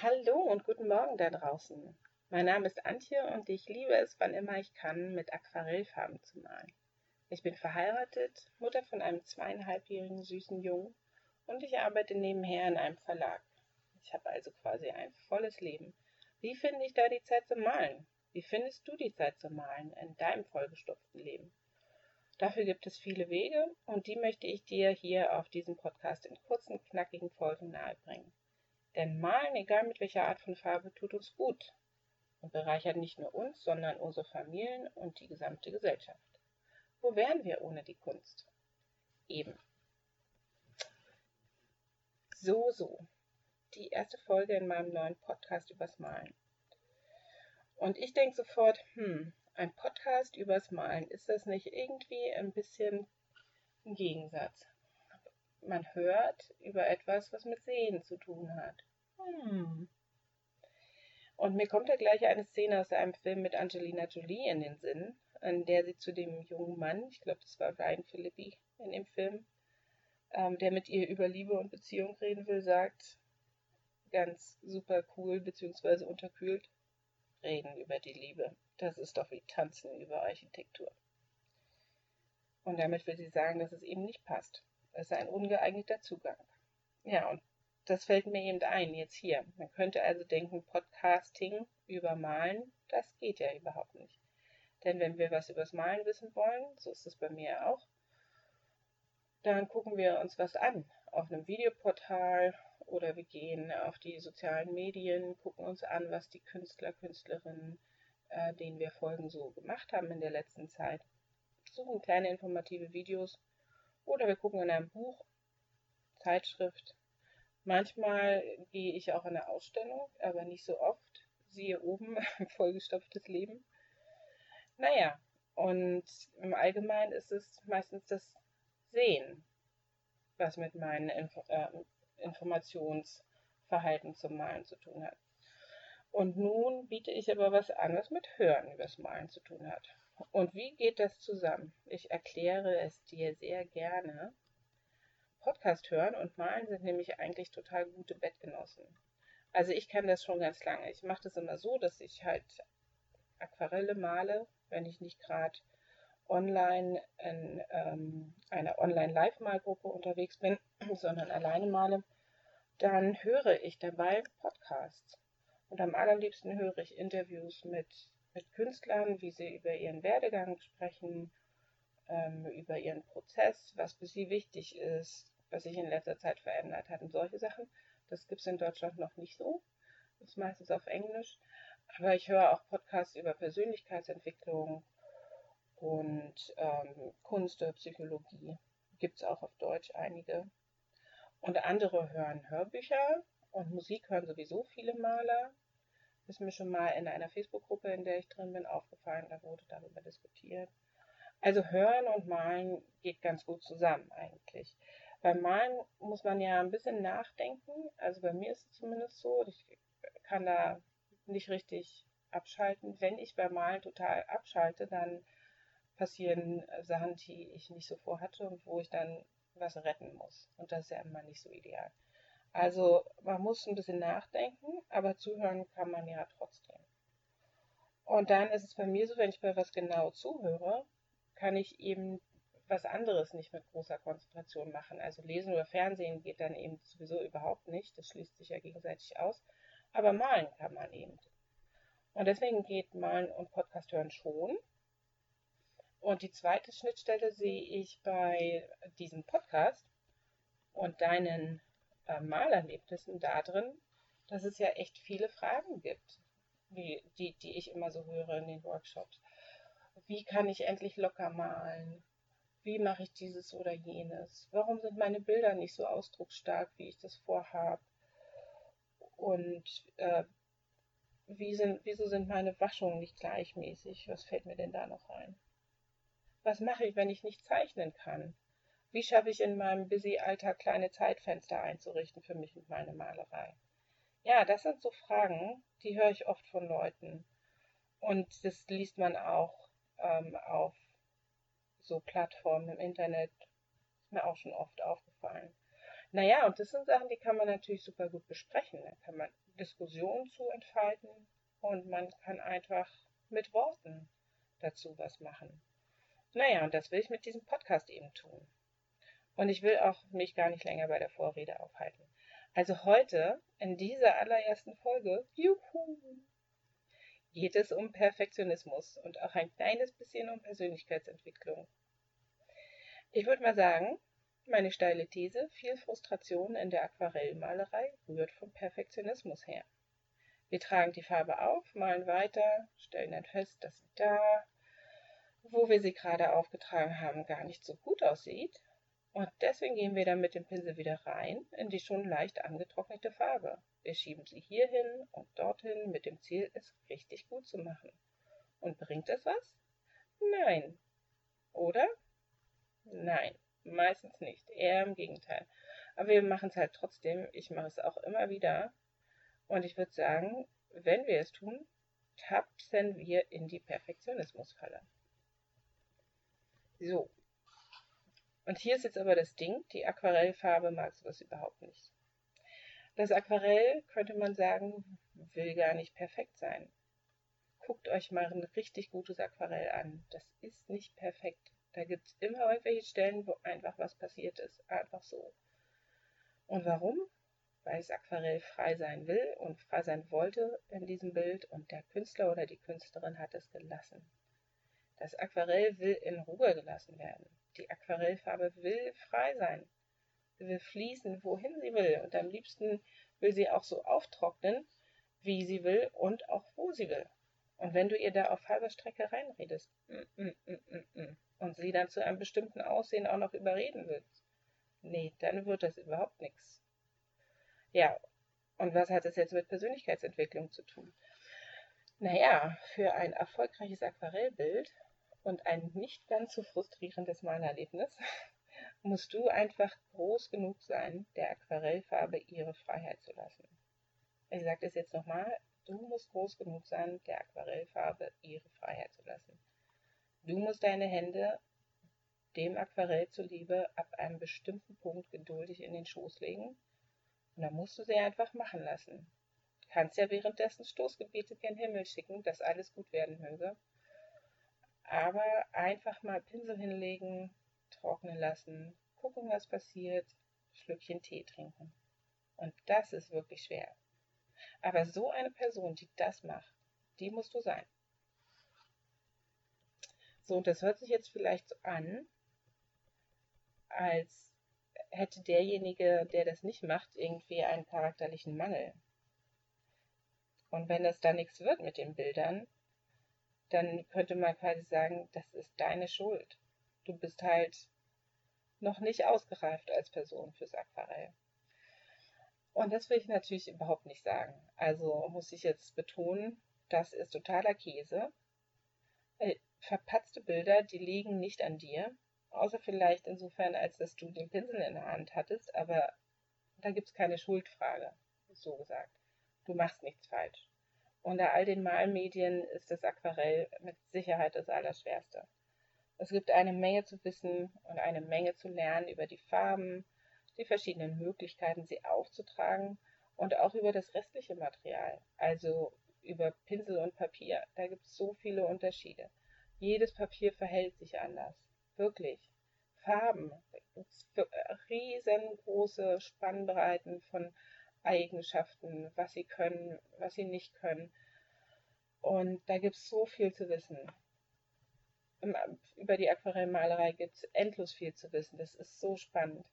Hallo und guten Morgen da draußen. Mein Name ist Antje und ich liebe es, wann immer ich kann, mit Aquarellfarben zu malen. Ich bin verheiratet, Mutter von einem zweieinhalbjährigen süßen Jungen und ich arbeite nebenher in einem Verlag. Ich habe also quasi ein volles Leben. Wie finde ich da die Zeit zum Malen? Wie findest du die Zeit zum Malen in deinem vollgestopften Leben? Dafür gibt es viele Wege und die möchte ich dir hier auf diesem Podcast in kurzen, knackigen Folgen nahebringen. Denn Malen, egal mit welcher Art von Farbe, tut uns gut und bereichert nicht nur uns, sondern unsere Familien und die gesamte Gesellschaft. Wo wären wir ohne die Kunst? Eben. So, so. Die erste Folge in meinem neuen Podcast übers Malen. Und ich denke sofort, hm, ein Podcast übers Malen, ist das nicht irgendwie ein bisschen ein Gegensatz? Man hört über etwas, was mit Sehen zu tun hat. Hm. Und mir kommt da gleich eine Szene aus einem Film mit Angelina Jolie in den Sinn, in der sie zu dem jungen Mann, ich glaube, das war Ryan Philippi in dem Film, ähm, der mit ihr über Liebe und Beziehung reden will, sagt, ganz super cool beziehungsweise unterkühlt, reden über die Liebe. Das ist doch wie Tanzen über Architektur. Und damit will sie sagen, dass es eben nicht passt. Es ist ein ungeeigneter Zugang. Ja, und das fällt mir eben ein, jetzt hier. Man könnte also denken, Podcasting über Malen, das geht ja überhaupt nicht. Denn wenn wir was übers Malen wissen wollen, so ist es bei mir auch, dann gucken wir uns was an auf einem Videoportal oder wir gehen auf die sozialen Medien, gucken uns an, was die Künstler, Künstlerinnen, äh, denen wir folgen, so gemacht haben in der letzten Zeit. Suchen kleine informative Videos oder wir gucken in einem Buch, Zeitschrift. Manchmal gehe ich auch in eine Ausstellung, aber nicht so oft. Siehe oben, vollgestopftes Leben. Naja, und im Allgemeinen ist es meistens das Sehen, was mit meinem Info äh, Informationsverhalten zum Malen zu tun hat. Und nun biete ich aber was an, was mit Hören übers Malen zu tun hat. Und wie geht das zusammen? Ich erkläre es dir sehr gerne. Podcast hören und malen sind nämlich eigentlich total gute Bettgenossen. Also ich kann das schon ganz lange. Ich mache das immer so, dass ich halt Aquarelle male, wenn ich nicht gerade online in ähm, einer Online-Live-Malgruppe unterwegs bin, sondern alleine male, dann höre ich dabei Podcasts. Und am allerliebsten höre ich Interviews mit, mit Künstlern, wie sie über ihren Werdegang sprechen, ähm, über ihren Prozess, was für sie wichtig ist, was sich in letzter Zeit verändert hat und solche Sachen. Das gibt es in Deutschland noch nicht so. Das ist meistens auf Englisch. Aber ich höre auch Podcasts über Persönlichkeitsentwicklung und ähm, Kunst oder Psychologie. Gibt es auch auf Deutsch einige. Und andere hören Hörbücher und Musik hören sowieso viele Maler. Ist mir schon mal in einer Facebook-Gruppe, in der ich drin bin, aufgefallen, da wurde darüber diskutiert. Also hören und malen geht ganz gut zusammen eigentlich. Beim Malen muss man ja ein bisschen nachdenken. Also bei mir ist es zumindest so, ich kann da nicht richtig abschalten. Wenn ich beim Malen total abschalte, dann passieren Sachen, die ich nicht so vorhatte und wo ich dann was retten muss. Und das ist ja immer nicht so ideal. Also man muss ein bisschen nachdenken, aber zuhören kann man ja trotzdem. Und dann ist es bei mir so, wenn ich bei was genau zuhöre, kann ich eben was anderes nicht mit großer Konzentration machen. Also lesen oder Fernsehen geht dann eben sowieso überhaupt nicht. Das schließt sich ja gegenseitig aus. Aber malen kann man eben. Und deswegen geht Malen und Podcast hören schon. Und die zweite Schnittstelle sehe ich bei diesem Podcast und deinen äh, Malerlebnissen darin, dass es ja echt viele Fragen gibt, wie, die, die ich immer so höre in den Workshops. Wie kann ich endlich locker malen? Wie mache ich dieses oder jenes? Warum sind meine Bilder nicht so ausdrucksstark, wie ich das vorhabe? Und äh, wie sind, wieso sind meine Waschungen nicht gleichmäßig? Was fällt mir denn da noch ein? Was mache ich, wenn ich nicht zeichnen kann? Wie schaffe ich in meinem busy Alltag kleine Zeitfenster einzurichten für mich und meine Malerei? Ja, das sind so Fragen, die höre ich oft von Leuten. Und das liest man auch ähm, auf so Plattformen im Internet. Ist mir auch schon oft aufgefallen. Naja, und das sind Sachen, die kann man natürlich super gut besprechen. Da kann man Diskussionen zu entfalten und man kann einfach mit Worten dazu was machen. Naja, und das will ich mit diesem Podcast eben tun. Und ich will auch mich gar nicht länger bei der Vorrede aufhalten. Also heute, in dieser allerersten Folge, juhu, geht es um Perfektionismus und auch ein kleines bisschen um Persönlichkeitsentwicklung. Ich würde mal sagen, meine steile These, viel Frustration in der Aquarellmalerei rührt vom Perfektionismus her. Wir tragen die Farbe auf, malen weiter, stellen dann fest, dass sie da, wo wir sie gerade aufgetragen haben, gar nicht so gut aussieht. Und deswegen gehen wir dann mit dem Pinsel wieder rein in die schon leicht angetrocknete Farbe. Wir schieben sie hierhin und dorthin mit dem Ziel, es richtig gut zu machen. Und bringt es was? Nein. Oder? Nein. Meistens nicht, eher im Gegenteil. Aber wir machen es halt trotzdem. Ich mache es auch immer wieder. Und ich würde sagen, wenn wir es tun, tapsen wir in die Perfektionismusfalle. So. Und hier ist jetzt aber das Ding, die Aquarellfarbe mag sowas überhaupt nicht. Das Aquarell, könnte man sagen, will gar nicht perfekt sein. Guckt euch mal ein richtig gutes Aquarell an. Das ist nicht perfekt. Da gibt es immer irgendwelche Stellen, wo einfach was passiert ist. Einfach so. Und warum? Weil das Aquarell frei sein will und frei sein wollte in diesem Bild und der Künstler oder die Künstlerin hat es gelassen. Das Aquarell will in Ruhe gelassen werden. Die Aquarellfarbe will frei sein. Sie will fließen, wohin sie will. Und am liebsten will sie auch so auftrocknen, wie sie will und auch wo sie will. Und wenn du ihr da auf halber Strecke reinredest, mm, mm, mm, und sie dann zu einem bestimmten Aussehen auch noch überreden willst. Nee, dann wird das überhaupt nichts. Ja, und was hat das jetzt mit Persönlichkeitsentwicklung zu tun? Naja, für ein erfolgreiches Aquarellbild und ein nicht ganz so frustrierendes Malerlebnis musst du einfach groß genug sein, der Aquarellfarbe ihre Freiheit zu lassen. Ich sage das jetzt nochmal, du musst groß genug sein, der Aquarellfarbe ihre Freiheit zu lassen. Du musst deine Hände dem Aquarell zuliebe ab einem bestimmten Punkt geduldig in den Schoß legen und dann musst du sie einfach machen lassen. Du kannst ja währenddessen Stoßgebete gen Himmel schicken, dass alles gut werden möge. Aber einfach mal Pinsel hinlegen, trocknen lassen, gucken, was passiert, Schlückchen Tee trinken. Und das ist wirklich schwer. Aber so eine Person, die das macht, die musst du sein. So, das hört sich jetzt vielleicht so an, als hätte derjenige, der das nicht macht, irgendwie einen charakterlichen Mangel. Und wenn das da nichts wird mit den Bildern, dann könnte man quasi sagen, das ist deine Schuld. Du bist halt noch nicht ausgereift als Person fürs Aquarell. Und das will ich natürlich überhaupt nicht sagen. Also muss ich jetzt betonen, das ist totaler Käse. Verpatzte Bilder, die liegen nicht an dir, außer vielleicht insofern, als dass du den Pinsel in der Hand hattest, aber da gibt es keine Schuldfrage, so gesagt. Du machst nichts falsch. Unter all den Malmedien ist das Aquarell mit Sicherheit das Allerschwerste. Es gibt eine Menge zu wissen und eine Menge zu lernen über die Farben, die verschiedenen Möglichkeiten, sie aufzutragen und auch über das restliche Material, also über Pinsel und Papier. Da gibt es so viele Unterschiede. Jedes Papier verhält sich anders. Wirklich. Farben. Riesengroße Spannbreiten von Eigenschaften, was sie können, was sie nicht können. Und da gibt es so viel zu wissen. Über die Aquarellmalerei gibt es endlos viel zu wissen. Das ist so spannend.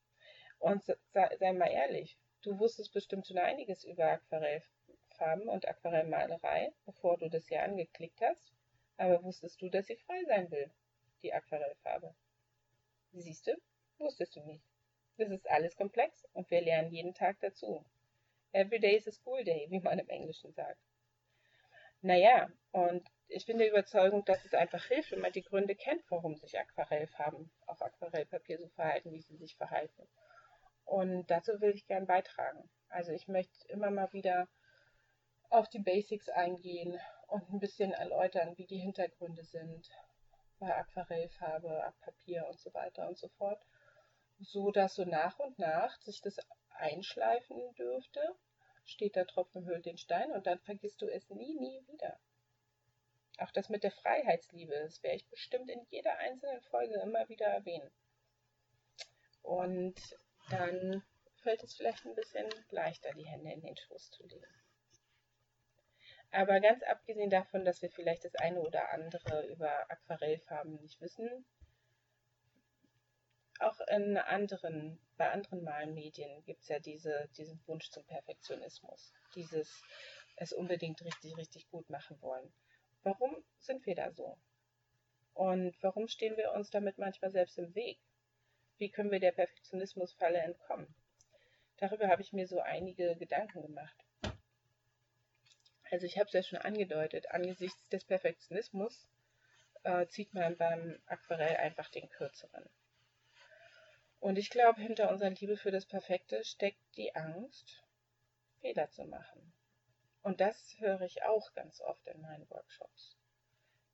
Und sei, sei mal ehrlich, du wusstest bestimmt schon einiges über Aquarellfarben und Aquarellmalerei, bevor du das hier angeklickt hast. Aber wusstest du, dass sie frei sein will, die Aquarellfarbe? Siehst du, wusstest du nicht. Das ist alles komplex und wir lernen jeden Tag dazu. Every day is a school day, wie man im Englischen sagt. Naja, und ich bin der Überzeugung, dass es einfach hilft, wenn man die Gründe kennt, warum sich Aquarellfarben auf Aquarellpapier so verhalten, wie sie sich verhalten. Und dazu will ich gern beitragen. Also ich möchte immer mal wieder auf die Basics eingehen und ein bisschen erläutern, wie die Hintergründe sind bei Aquarellfarbe, Papier und so weiter und so fort. so dass so nach und nach sich das einschleifen dürfte. Steht der Tropfen hüllt den Stein und dann vergisst du es nie, nie wieder. Auch das mit der Freiheitsliebe, das werde ich bestimmt in jeder einzelnen Folge immer wieder erwähnen. Und dann fällt es vielleicht ein bisschen leichter, die Hände in den Schoß zu legen. Aber ganz abgesehen davon, dass wir vielleicht das eine oder andere über Aquarellfarben nicht wissen, auch in anderen, bei anderen Malmedien gibt es ja diese, diesen Wunsch zum Perfektionismus, dieses es unbedingt richtig, richtig gut machen wollen. Warum sind wir da so? Und warum stehen wir uns damit manchmal selbst im Weg? Wie können wir der Perfektionismusfalle entkommen? Darüber habe ich mir so einige Gedanken gemacht. Also ich habe es ja schon angedeutet, angesichts des Perfektionismus äh, zieht man beim Aquarell einfach den kürzeren. Und ich glaube, hinter unserer Liebe für das Perfekte steckt die Angst, Fehler zu machen. Und das höre ich auch ganz oft in meinen Workshops.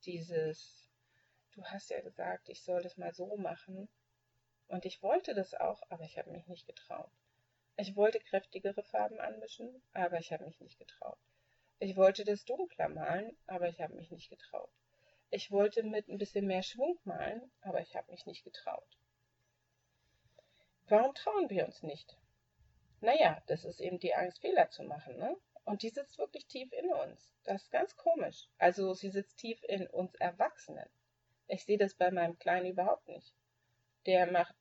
Dieses, du hast ja gesagt, ich soll das mal so machen. Und ich wollte das auch, aber ich habe mich nicht getraut. Ich wollte kräftigere Farben anmischen, aber ich habe mich nicht getraut. Ich wollte das dunkler malen, aber ich habe mich nicht getraut. Ich wollte mit ein bisschen mehr Schwung malen, aber ich habe mich nicht getraut. Warum trauen wir uns nicht? Naja, das ist eben die Angst, Fehler zu machen, ne? Und die sitzt wirklich tief in uns. Das ist ganz komisch. Also sie sitzt tief in uns Erwachsenen. Ich sehe das bei meinem Kleinen überhaupt nicht. Der macht,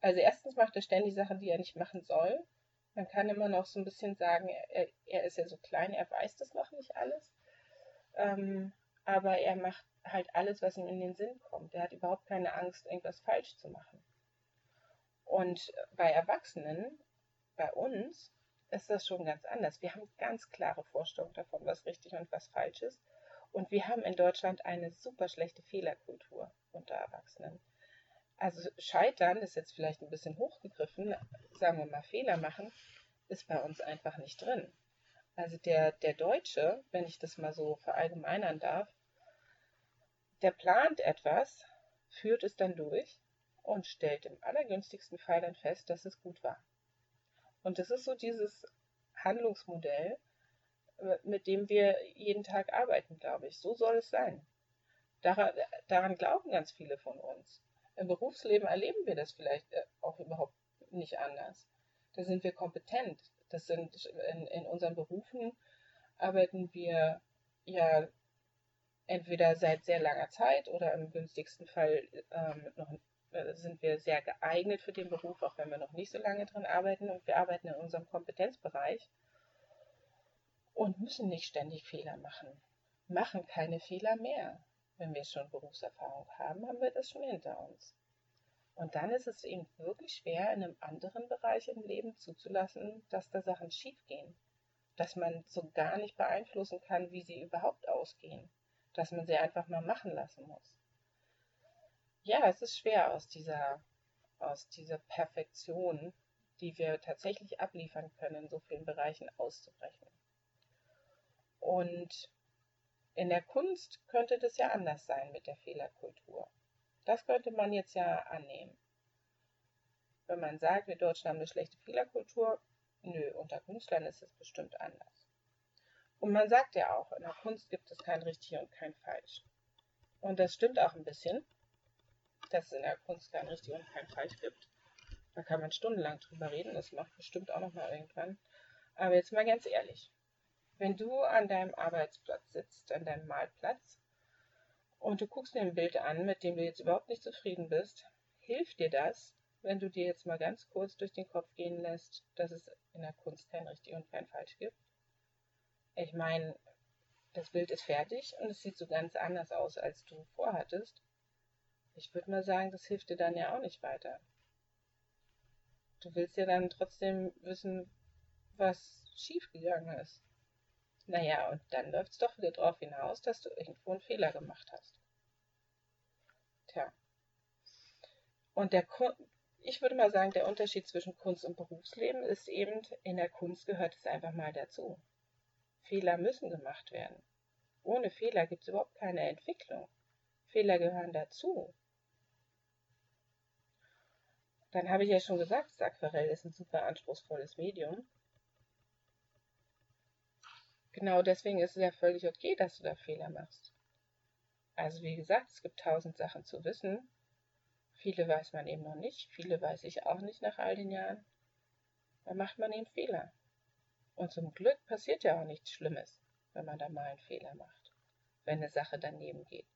also erstens macht er ständig Sachen, die er nicht machen soll. Man kann immer noch so ein bisschen sagen, er, er ist ja so klein, er weiß das noch nicht alles. Ähm, aber er macht halt alles, was ihm in den Sinn kommt. Er hat überhaupt keine Angst, irgendwas falsch zu machen. Und bei Erwachsenen, bei uns, ist das schon ganz anders. Wir haben ganz klare Vorstellungen davon, was richtig und was falsch ist. Und wir haben in Deutschland eine super schlechte Fehlerkultur unter Erwachsenen. Also Scheitern ist jetzt vielleicht ein bisschen hochgegriffen, sagen wir mal Fehler machen, ist bei uns einfach nicht drin. Also der, der Deutsche, wenn ich das mal so verallgemeinern darf, der plant etwas, führt es dann durch und stellt im allergünstigsten Fall dann fest, dass es gut war. Und das ist so dieses Handlungsmodell, äh, mit dem wir jeden Tag arbeiten, glaube ich. So soll es sein. Daran, daran glauben ganz viele von uns. Im Berufsleben erleben wir das vielleicht äh, auch überhaupt nicht anders. Da sind wir kompetent. Das sind in, in unseren Berufen arbeiten wir ja entweder seit sehr langer Zeit oder im günstigsten Fall ähm, noch äh, sind wir sehr geeignet für den Beruf, auch wenn wir noch nicht so lange drin arbeiten. Und wir arbeiten in unserem Kompetenzbereich und müssen nicht ständig Fehler machen. Machen keine Fehler mehr. Wenn wir schon Berufserfahrung haben, haben wir das schon hinter uns. Und dann ist es eben wirklich schwer, in einem anderen Bereich im Leben zuzulassen, dass da Sachen schiefgehen. Dass man so gar nicht beeinflussen kann, wie sie überhaupt ausgehen. Dass man sie einfach mal machen lassen muss ja, es ist schwer aus dieser, aus dieser Perfektion, die wir tatsächlich abliefern können, in so vielen Bereichen auszubrechen. Und in der Kunst könnte das ja anders sein mit der Fehlerkultur. Das könnte man jetzt ja annehmen. Wenn man sagt, wir Deutschen haben eine schlechte Fehlerkultur, nö, unter Künstlern ist es bestimmt anders. Und man sagt ja auch, in der Kunst gibt es kein richtig und kein falsch. Und das stimmt auch ein bisschen dass es in der Kunst kein richtig und kein falsch gibt. Da kann man stundenlang drüber reden, das macht bestimmt auch nochmal irgendwann. Aber jetzt mal ganz ehrlich, wenn du an deinem Arbeitsplatz sitzt, an deinem Malplatz, und du guckst dir ein Bild an, mit dem du jetzt überhaupt nicht zufrieden bist, hilft dir das, wenn du dir jetzt mal ganz kurz durch den Kopf gehen lässt, dass es in der Kunst kein richtig und kein falsch gibt? Ich meine, das Bild ist fertig und es sieht so ganz anders aus, als du vorhattest. Ich würde mal sagen, das hilft dir dann ja auch nicht weiter. Du willst ja dann trotzdem wissen, was schiefgegangen ist. Naja, und dann läuft es doch wieder darauf hinaus, dass du irgendwo einen Fehler gemacht hast. Tja. Und der ich würde mal sagen, der Unterschied zwischen Kunst und Berufsleben ist eben, in der Kunst gehört es einfach mal dazu. Fehler müssen gemacht werden. Ohne Fehler gibt es überhaupt keine Entwicklung. Fehler gehören dazu. dann habe ich ja schon gesagt, das Aquarell ist ein super anspruchsvolles Medium. Genau deswegen ist es ja völlig okay, dass du da Fehler machst. Also wie gesagt, es gibt tausend Sachen zu wissen. Viele weiß man eben noch nicht, viele weiß ich auch nicht nach all den Jahren. Da macht man eben Fehler. Und zum Glück passiert ja auch nichts Schlimmes, wenn man da mal einen Fehler macht, wenn eine Sache daneben geht.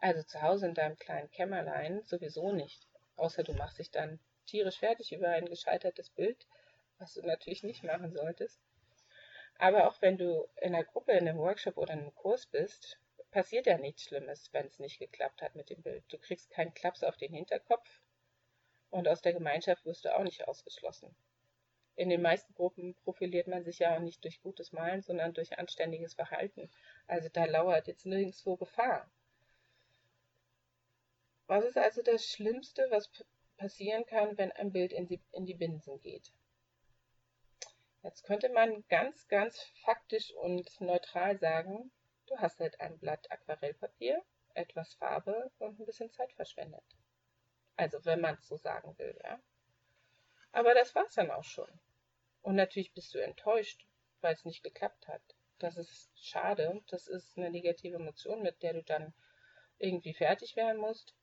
Also zu Hause in deinem kleinen Kämmerlein sowieso nicht, außer du machst dich dann tierisch fertig über ein gescheitertes Bild, was du natürlich nicht machen solltest. Aber auch wenn du in einer Gruppe, in einem Workshop oder in einem Kurs bist, passiert ja nichts Schlimmes, wenn es nicht geklappt hat mit dem Bild. Du kriegst keinen Klaps auf den Hinterkopf und aus der Gemeinschaft wirst du auch nicht ausgeschlossen. In den meisten Gruppen profiliert man sich ja auch nicht durch gutes Malen, sondern durch anständiges Verhalten. Also da lauert jetzt nirgendwo Gefahr. Was ist also das Schlimmste, was passieren kann, wenn ein Bild in die, in die Binsen geht? Jetzt könnte man ganz, ganz faktisch und neutral sagen, du hast halt ein Blatt Aquarellpapier, etwas Farbe und ein bisschen Zeit verschwendet. Also wenn man es so sagen will, ja. Aber das war es dann auch schon. Und natürlich bist du enttäuscht, weil es nicht geklappt hat. Das ist schade. Das ist eine negative Emotion, mit der du dann irgendwie fertig werden musst.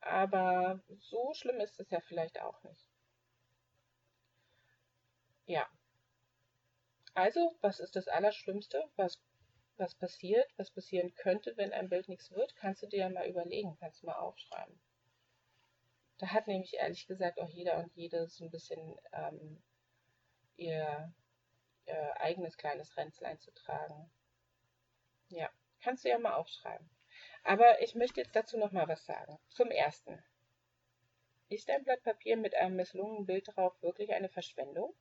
Aber so schlimm ist es ja vielleicht auch nicht. Ja. Also, was ist das Allerschlimmste, was, was passiert, was passieren könnte, wenn ein Bild nichts wird? Kannst du dir ja mal überlegen, kannst du mal aufschreiben. Da hat nämlich ehrlich gesagt auch jeder und jede so ein bisschen ähm, ihr, ihr eigenes kleines Ränzlein zu tragen. Ja, kannst du ja mal aufschreiben. Aber ich möchte jetzt dazu noch mal was sagen. Zum Ersten. Ist ein Blatt Papier mit einem misslungenen Bild drauf wirklich eine Verschwendung?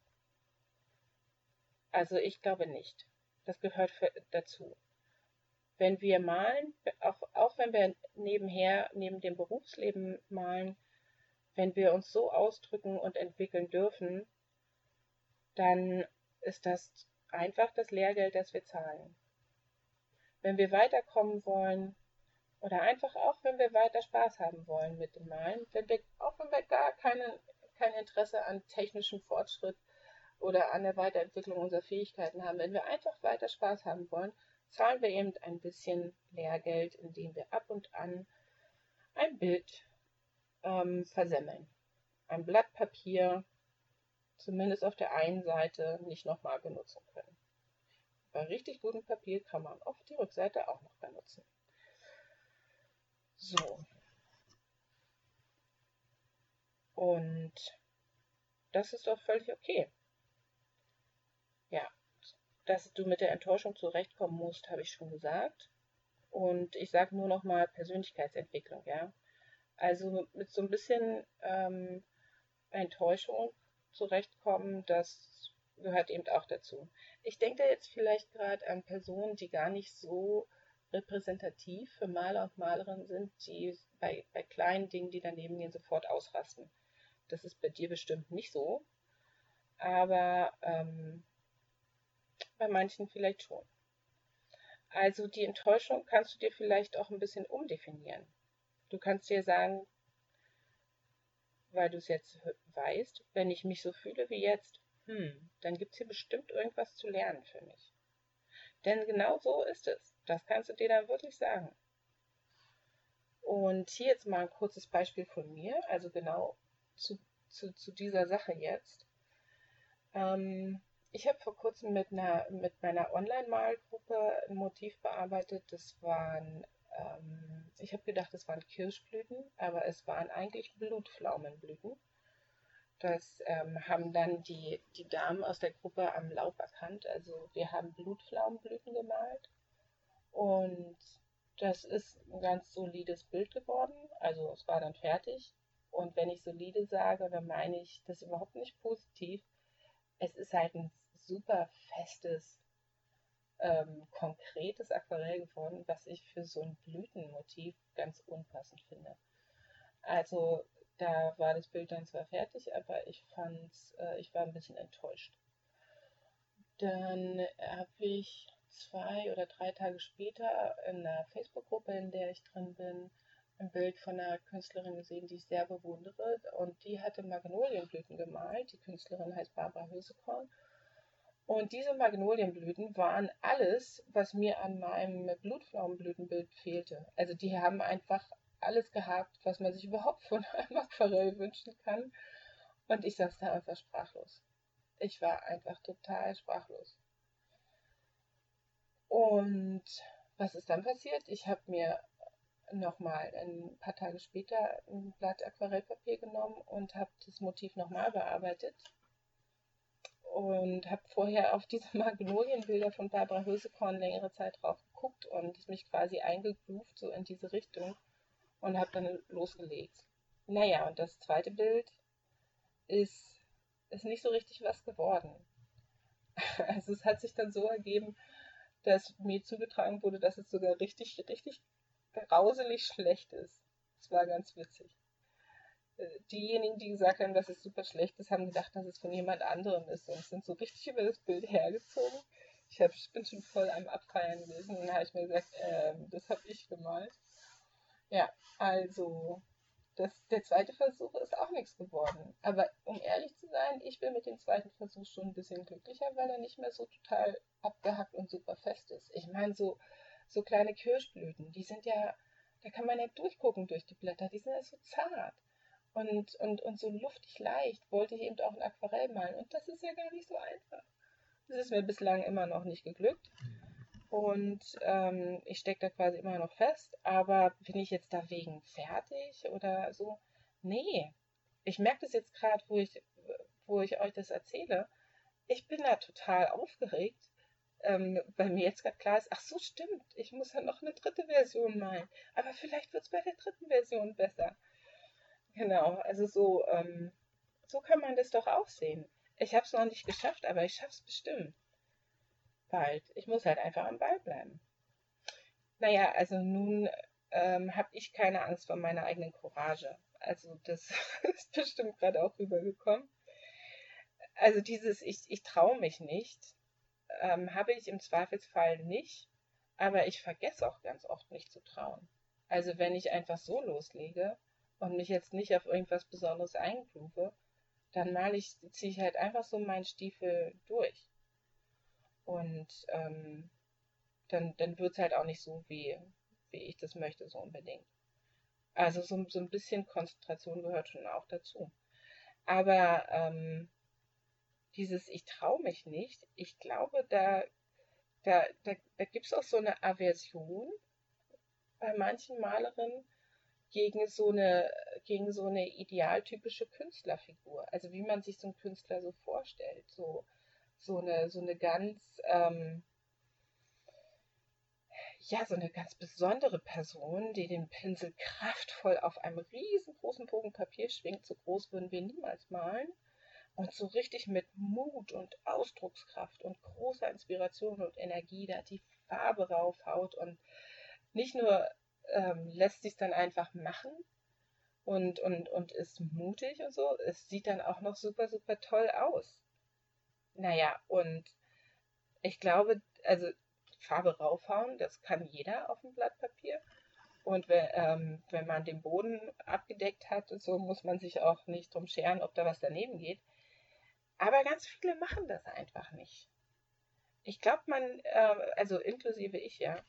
Also ich glaube nicht. Das gehört für, dazu. Wenn wir malen, auch, auch wenn wir nebenher, neben dem Berufsleben malen, wenn wir uns so ausdrücken und entwickeln dürfen, dann ist das einfach das Lehrgeld, das wir zahlen. Wenn wir weiterkommen wollen oder einfach auch, wenn wir weiter Spaß haben wollen mit dem Malen, wenn wir, auch wenn wir gar keine, kein Interesse an technischem Fortschritt oder an der Weiterentwicklung unserer Fähigkeiten haben, wenn wir einfach weiter Spaß haben wollen, zahlen wir eben ein bisschen Lehrgeld, indem wir ab und an ein Bild ähm, versemmeln. Ein Blatt Papier, zumindest auf der einen Seite, nicht nochmal benutzen können. Bei richtig gutem Papier kann man oft die Rückseite auch noch benutzen. So. Und das ist doch völlig okay. Ja, dass du mit der Enttäuschung zurechtkommen musst, habe ich schon gesagt. Und ich sage nur noch mal Persönlichkeitsentwicklung, ja. Also mit so ein bisschen ähm, Enttäuschung zurechtkommen, das gehört eben auch dazu. Ich denke da jetzt vielleicht gerade an Personen, die gar nicht so repräsentativ für Maler und Malerinnen sind, die bei, bei kleinen Dingen, die daneben gehen, sofort ausrasten. Das ist bei dir bestimmt nicht so, aber ähm, bei manchen vielleicht schon. Also die Enttäuschung kannst du dir vielleicht auch ein bisschen umdefinieren. Du kannst dir sagen, weil du es jetzt weißt, wenn ich mich so fühle wie jetzt, hm, dann gibt es hier bestimmt irgendwas zu lernen für mich. Denn genau so ist es. Das kannst du dir dann wirklich sagen. Und hier jetzt mal ein kurzes Beispiel von mir, also genau zu, zu, zu dieser Sache jetzt. Ähm, ich habe vor kurzem mit, einer, mit meiner Online-Malgruppe ein Motiv bearbeitet. Das waren ähm, ich habe gedacht, es waren Kirschblüten, aber es waren eigentlich Blutpflaumenblüten. Das ähm, haben dann die, die Damen aus der Gruppe am Laub erkannt. Also wir haben Blutpflaumenblüten gemalt und das ist ein ganz solides Bild geworden. Also es war dann fertig. Und wenn ich solide sage, dann meine ich das überhaupt nicht positiv. Es ist halt ein super festes ähm, konkretes Aquarell geworden, was ich für so ein Blütenmotiv ganz unpassend finde. Also da war das Bild dann zwar fertig, aber ich fand, äh, ich war ein bisschen enttäuscht. Dann habe ich zwei oder drei Tage später in einer Facebook-Gruppe, in der ich drin bin, ein Bild von einer Künstlerin gesehen, die ich sehr bewundere. Und die hatte Magnolienblüten gemalt. Die Künstlerin heißt Barbara Hösekorn. Und diese Magnolienblüten waren alles, was mir an meinem Blutpflaumenblütenbild fehlte. Also die haben einfach alles gehabt, was man sich überhaupt von einem Aquarell wünschen kann. Und ich saß da einfach sprachlos. Ich war einfach total sprachlos. Und was ist dann passiert? Ich habe mir nochmal ein paar Tage später ein Blatt Aquarellpapier genommen und habe das Motiv nochmal bearbeitet und habe vorher auf diese Magnolienbilder von Barbara Hösekorn längere Zeit drauf geguckt und mich quasi eingegroovt so in diese Richtung und habe dann losgelegt. Naja, und das zweite Bild ist, ist nicht so richtig was geworden. Also es hat sich dann so ergeben, dass mir zugetragen wurde, dass es sogar richtig, richtig grauselig schlecht ist. Das war ganz witzig. Diejenigen, die gesagt haben, dass es super schlecht ist, haben gedacht, dass es von jemand anderem ist und sind so richtig über das Bild hergezogen. Ich, hab, bin schon voll am Abfeiern gewesen und dann habe ich mir gesagt, äh, das habe ich gemalt. Ja, also das, der zweite Versuch ist auch nichts geworden. Aber um ehrlich zu sein, ich bin mit dem zweiten Versuch schon ein bisschen glücklicher, weil er nicht mehr so total abgehackt und super fest ist. Ich meine, so, so kleine Kirschblüten, die sind ja, da kann man ja durchgucken durch die Blätter, die sind ja so zart. Und, und, und so luftig leicht wollte ich eben auch ein Aquarell malen. Und das ist ja gar nicht so einfach. Das ist mir bislang immer noch nicht geglückt. Und ähm, ich stecke da quasi immer noch fest. Aber bin ich jetzt deswegen fertig oder so? Nee. Ich merke das jetzt gerade, wo ich, wo ich euch das erzähle. Ich bin da total aufgeregt, ähm, weil mir jetzt gerade klar ist, ach so stimmt, ich muss ja noch eine dritte Version malen. Aber vielleicht wird es bei der dritten Version besser. Genau, also so, ähm, so kann man das doch auch sehen. Ich habe es noch nicht geschafft, aber ich schaffe es bestimmt. Bald. Ich muss halt einfach am Ball bleiben. Naja, also nun ähm, habe ich keine Angst vor meiner eigenen Courage. Also das ist bestimmt gerade auch rübergekommen. Also dieses Ich, ich traue mich nicht, ähm, habe ich im Zweifelsfall nicht, aber ich vergesse auch ganz oft nicht zu trauen. Also wenn ich einfach so loslege und mich jetzt nicht auf irgendwas Besonderes eingrube, dann mal ich, ziehe ich halt einfach so meinen Stiefel durch. Und ähm, dann, dann wird es halt auch nicht so, wie, wie ich das möchte, so unbedingt. Also so, so ein bisschen Konzentration gehört schon auch dazu. Aber ähm, dieses Ich traue mich nicht, ich glaube, da, da, da, da gibt es auch so eine Aversion bei manchen Malerinnen gegen so eine, gegen so eine idealtypische Künstlerfigur. Also wie man sich so einen Künstler so vorstellt. So, so eine, so eine ganz, ähm, ja, so eine ganz besondere Person, die den Pinsel kraftvoll auf einem riesengroßen Bogen Papier schwingt. So groß würden wir niemals malen und so richtig mit Mut und Ausdruckskraft und großer Inspiration und Energie da die Farbe raufhaut und nicht nur ähm, lässt sich dann einfach machen und, und, und ist mutig und so, es sieht dann auch noch super, super toll aus. Naja, und ich glaube, also Farbe raufhauen, das kann jeder auf dem Blatt Papier. Und wenn, ähm, wenn man den Boden abgedeckt hat, so muss man sich auch nicht drum scheren, ob da was daneben geht. Aber ganz viele machen das einfach nicht. Ich glaube, man, äh, also inklusive ich ja,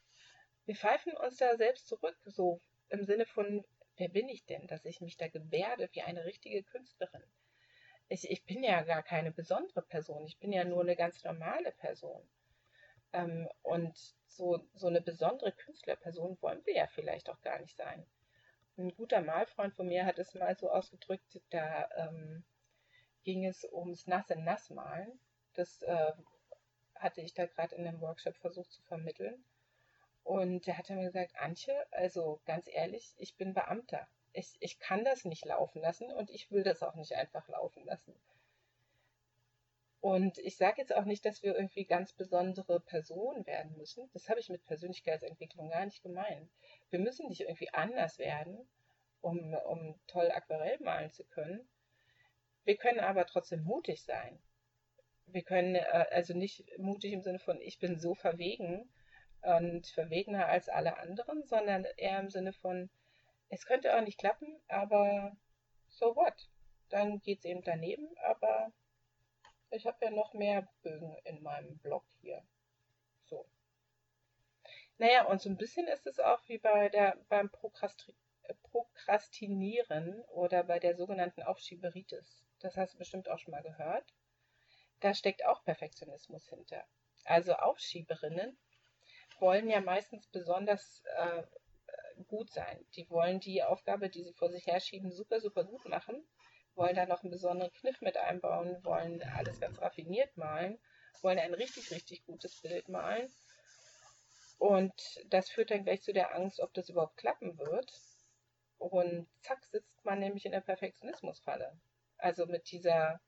wir pfeifen uns da selbst zurück, so im Sinne von, wer bin ich denn, dass ich mich da gebärde wie eine richtige Künstlerin? Ich, ich bin ja gar keine besondere Person, ich bin ja nur eine ganz normale Person. Ähm, und so, so eine besondere Künstlerperson wollen wir ja vielleicht auch gar nicht sein. Ein guter Malfreund von mir hat es mal so ausgedrückt, da ähm, ging es ums nasse Nassmalen. Das äh, hatte ich da gerade in dem Workshop versucht zu vermitteln. Und der hat mir gesagt, Antje, also ganz ehrlich, ich bin Beamter. Ich, ich kann das nicht laufen lassen und ich will das auch nicht einfach laufen lassen. Und ich sage jetzt auch nicht, dass wir irgendwie ganz besondere Personen werden müssen. Das habe ich mit Persönlichkeitsentwicklung gar nicht gemeint. Wir müssen nicht irgendwie anders werden, um, um toll Aquarell malen zu können. Wir können aber trotzdem mutig sein. Wir können äh, also nicht mutig im Sinne von, ich bin so verwegen und verwegener als alle anderen, sondern eher im Sinne von, Es könnte auch nicht klappen, aber so what? Dann geht es eben daneben, aber ich habe ja noch mehr Bögen in meinem Blog hier. So. Naja, und so ein bisschen ist es auch wie bei der, beim Prokrasti Prokrastinieren oder bei der sogenannten Aufschieberitis. Das hast du bestimmt auch schon mal gehört. Da steckt auch Perfektionismus hinter. Also Aufschieberinnen wollen ja meistens besonders äh, gut sein. Die wollen die Aufgabe, die sie vor sich herschieben, super, super gut machen, wollen da noch einen besonderen Kniff mit einbauen, wollen alles ganz raffiniert malen, wollen ein richtig, richtig gutes Bild malen. Und das führt dann gleich zu der Angst, ob das überhaupt klappen wird. Und zack, sitzt man nämlich in der Perfektionismusfalle. Also mit dieser,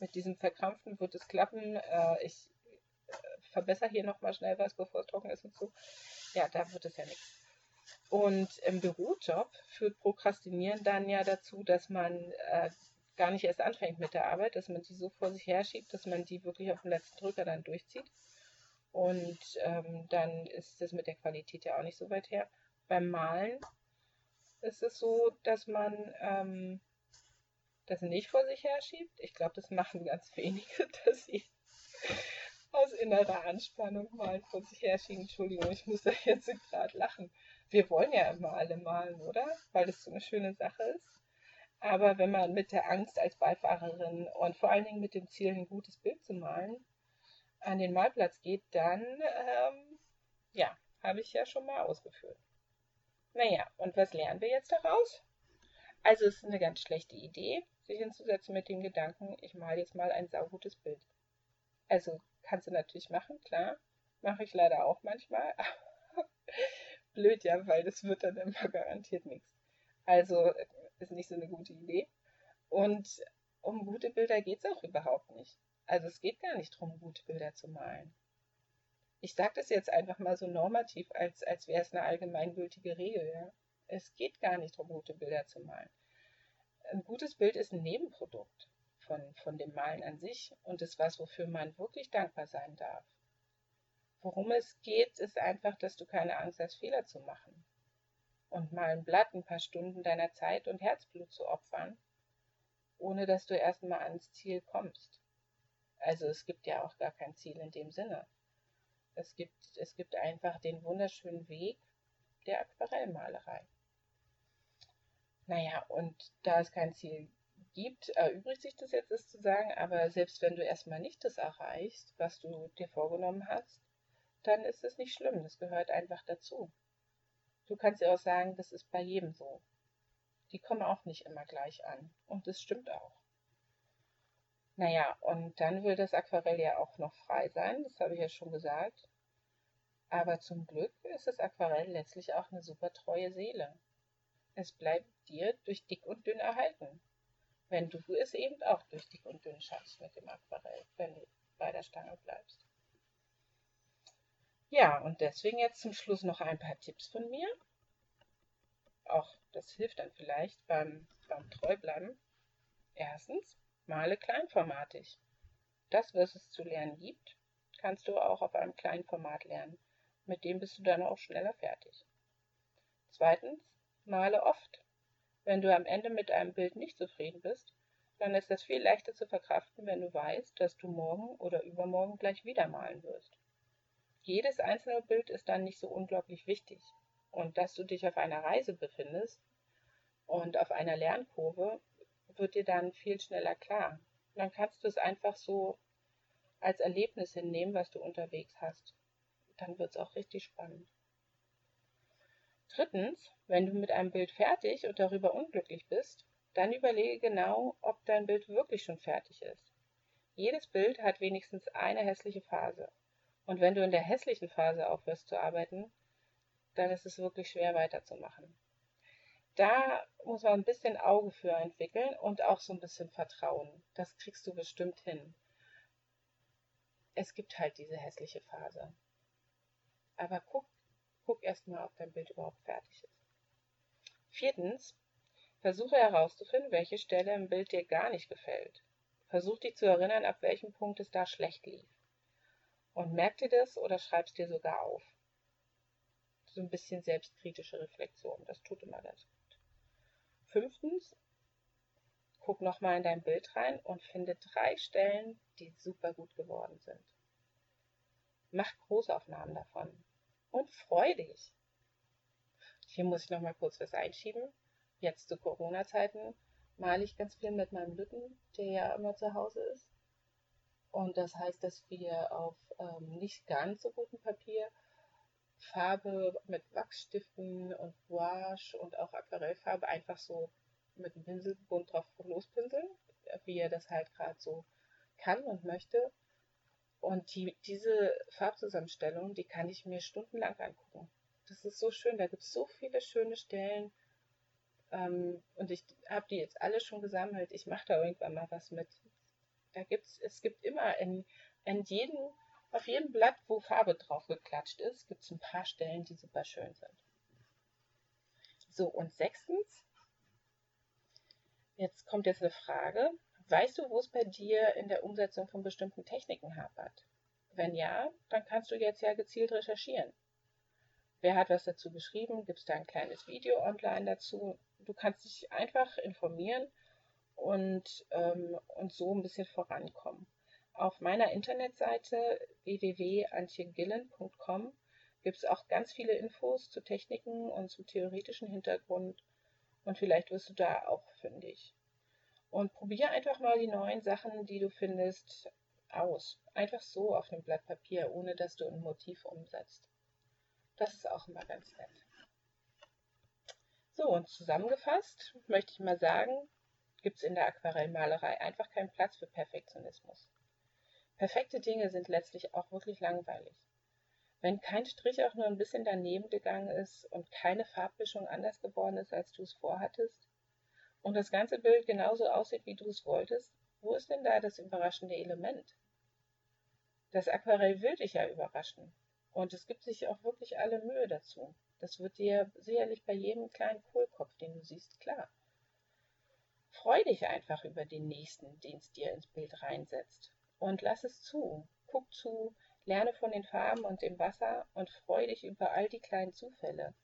mit diesem Verkrampfen wird es klappen. Äh, ich verbessere hier nochmal schnell was, bevor es trocken ist und so. Ja, da wird es ja nichts. Und im Bürojob führt Prokrastinieren dann ja dazu, dass man äh, gar nicht erst anfängt mit der Arbeit, dass man die so vor sich herschiebt, dass man die wirklich auf den letzten Drücker dann durchzieht. Und ähm, dann ist es mit der Qualität ja auch nicht so weit her. Beim Malen ist es so, dass man ähm, das nicht vor sich herschiebt. Ich glaube, das machen ganz wenige, dass sie aus innerer Anspannung mal vor sich herschieben. Entschuldigung, ich muss da jetzt gerade lachen. Wir wollen ja immer alle malen, oder? Weil das so eine schöne Sache ist. Aber wenn man mit der Angst als Beifahrerin und vor allen Dingen mit dem Ziel, ein gutes Bild zu malen, an den Malplatz geht, dann, ähm, ja, habe ich ja schon mal ausgeführt. Naja, und was lernen wir jetzt daraus? Also es ist eine ganz schlechte Idee, sich hinzusetzen mit dem Gedanken, ich male jetzt mal ein saugutes Bild. Also kannst du natürlich machen, klar. Mache ich leider auch manchmal. Blöd ja, weil das wird dann immer garantiert nichts. Also ist nicht so eine gute Idee. Und um gute Bilder geht es auch überhaupt nicht. Also es geht gar nicht darum, gute Bilder zu malen. Ich sage das jetzt einfach mal so normativ, als, als wäre es eine allgemeingültige Regel. Ja? Es geht gar nicht darum, gute Bilder zu malen. Ein gutes Bild ist ein Nebenprodukt von, von dem Malen an sich und ist was, wofür man wirklich dankbar sein darf. Worum es geht, ist einfach, dass du keine Angst hast, Fehler zu machen. Und mal ein Blatt ein paar Stunden deiner Zeit und Herzblut zu opfern, ohne dass du erstmal ans Ziel kommst. Also es gibt ja auch gar kein Ziel in dem Sinne. Es gibt, es gibt einfach den wunderschönen Weg der Aquarellmalerei. Naja, und da es kein Ziel gibt, erübrigt sich das jetzt, das zu sagen, aber selbst wenn du erstmal nicht das erreichst, was du dir vorgenommen hast, dann ist es nicht schlimm, das gehört einfach dazu. Du kannst ja auch sagen, das ist bei jedem so. Die kommen auch nicht immer gleich an. Und das stimmt auch. Naja, und dann will das Aquarell ja auch noch frei sein, das habe ich ja schon gesagt. Aber zum Glück ist das Aquarell letztlich auch eine super treue Seele. Es bleibt dir durch dick und dünn erhalten. Wenn du es eben auch durch dick und dünn schaffst mit dem Aquarell, wenn du bei der Stange bleibst. Ja, und deswegen jetzt zum Schluss noch ein paar Tipps von mir. Auch das hilft dann vielleicht beim, beim Treubleiben. Erstens, male kleinformatig. Das, was es zu lernen gibt, kannst du auch auf einem kleinen Format lernen. Mit dem bist du dann auch schneller fertig. Zweitens, male oft. Wenn du am Ende mit einem Bild nicht zufrieden bist, dann ist es viel leichter zu verkraften, wenn du weißt, dass du morgen oder übermorgen gleich wieder malen wirst jedes einzelne Bild ist dann nicht so unglaublich wichtig. Und dass du dich auf einer Reise befindest und auf einer Lernkurve, wird dir dann viel schneller klar. Dann kannst du es einfach so als Erlebnis hinnehmen, was du unterwegs hast. Dann wird es auch richtig spannend. Drittens, wenn du mit einem Bild fertig und darüber unglücklich bist, dann überlege genau, ob dein Bild wirklich schon fertig ist. Jedes Bild hat wenigstens eine hässliche Phase. Und wenn du in der hässlichen Phase aufhörst zu arbeiten, dann ist es wirklich schwer weiterzumachen. Da muss man ein bisschen Auge für entwickeln und auch so ein bisschen Vertrauen. Das kriegst du bestimmt hin. Es gibt halt diese hässliche Phase. Aber guck, guck erstmal, ob dein Bild überhaupt fertig ist. Viertens, versuche herauszufinden, welche Stelle im Bild dir gar nicht gefällt. Versuch dich zu erinnern, ab welchem Punkt es da schlecht lief. Und merk dir das oder schreib es dir sogar auf. So ein bisschen selbstkritische Reflexion, das tut immer ganz gut. Fünftens, guck nochmal in dein Bild rein und finde drei Stellen, die super gut geworden sind. Mach Großaufnahmen davon und freu dich. Hier muss ich nochmal kurz was einschieben. Jetzt zu Corona-Zeiten male ich ganz viel mit meinem Lütten, der ja immer zu Hause ist. Und das heißt, dass wir auf ähm, nicht ganz so gutem Papier Farbe mit Wachsstiften und Gouache und auch Aquarellfarbe einfach so mit dem Pinselbund drauf lospinseln, wie er das halt gerade so kann und möchte. Und die, diese Farbzusammenstellung, die kann ich mir stundenlang angucken. Das ist so schön, da gibt es so viele schöne Stellen. Ähm, und ich habe die jetzt alle schon gesammelt. Ich mache da irgendwann mal was mit. Da gibt's, es gibt immer in, in jedem, auf jedem Blatt, wo Farbe drauf geklatscht ist, gibt es ein paar Stellen, die super schön sind. So, und sechstens, Jetzt kommt jetzt eine Frage. Weißt du, wo es bei dir in der Umsetzung von bestimmten Techniken hapert? Wenn ja, dann kannst du jetzt ja gezielt recherchieren. Wer hat was dazu geschrieben? Gibt es da ein kleines Video online dazu? Du kannst dich einfach informieren und, ähm, und so ein bisschen vorankommen. Auf meiner Internetseite www.antjegillen.com gibt es auch ganz viele Infos zu Techniken und zum theoretischen Hintergrund und vielleicht wirst du da auch fündig. Und probier einfach mal die neuen Sachen, die du findest, aus. Einfach so auf einem Blatt Papier, ohne dass du ein Motiv umsetzt. Das ist auch immer ganz nett. So, und zusammengefasst möchte ich mal sagen, gibt es in der Aquarellmalerei einfach keinen Platz für Perfektionismus. Perfekte Dinge sind letztlich auch wirklich langweilig. Wenn kein Strich auch nur ein bisschen daneben gegangen ist und keine Farbmischung anders geworden ist, als du es vorhattest, und das ganze Bild genauso aussieht, wie du es wolltest, wo ist denn da das überraschende Element? Das Aquarell will dich ja überraschen. Und es gibt sich auch wirklich alle Mühe dazu. Das wird dir sicherlich bei jedem kleinen Kohlkopf, den du siehst, klar. Freu dich einfach über den nächsten, den es dir ins Bild reinsetzt. Und lass es zu. Guck zu, Lerne von den Farben und dem Wasser und freu dich über all die kleinen Zufälle,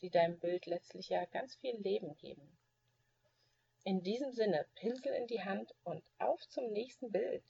die deinem Bild letztlich ja ganz viel Leben geben. In diesem Sinne, Pinsel in die Hand und auf zum nächsten Bild.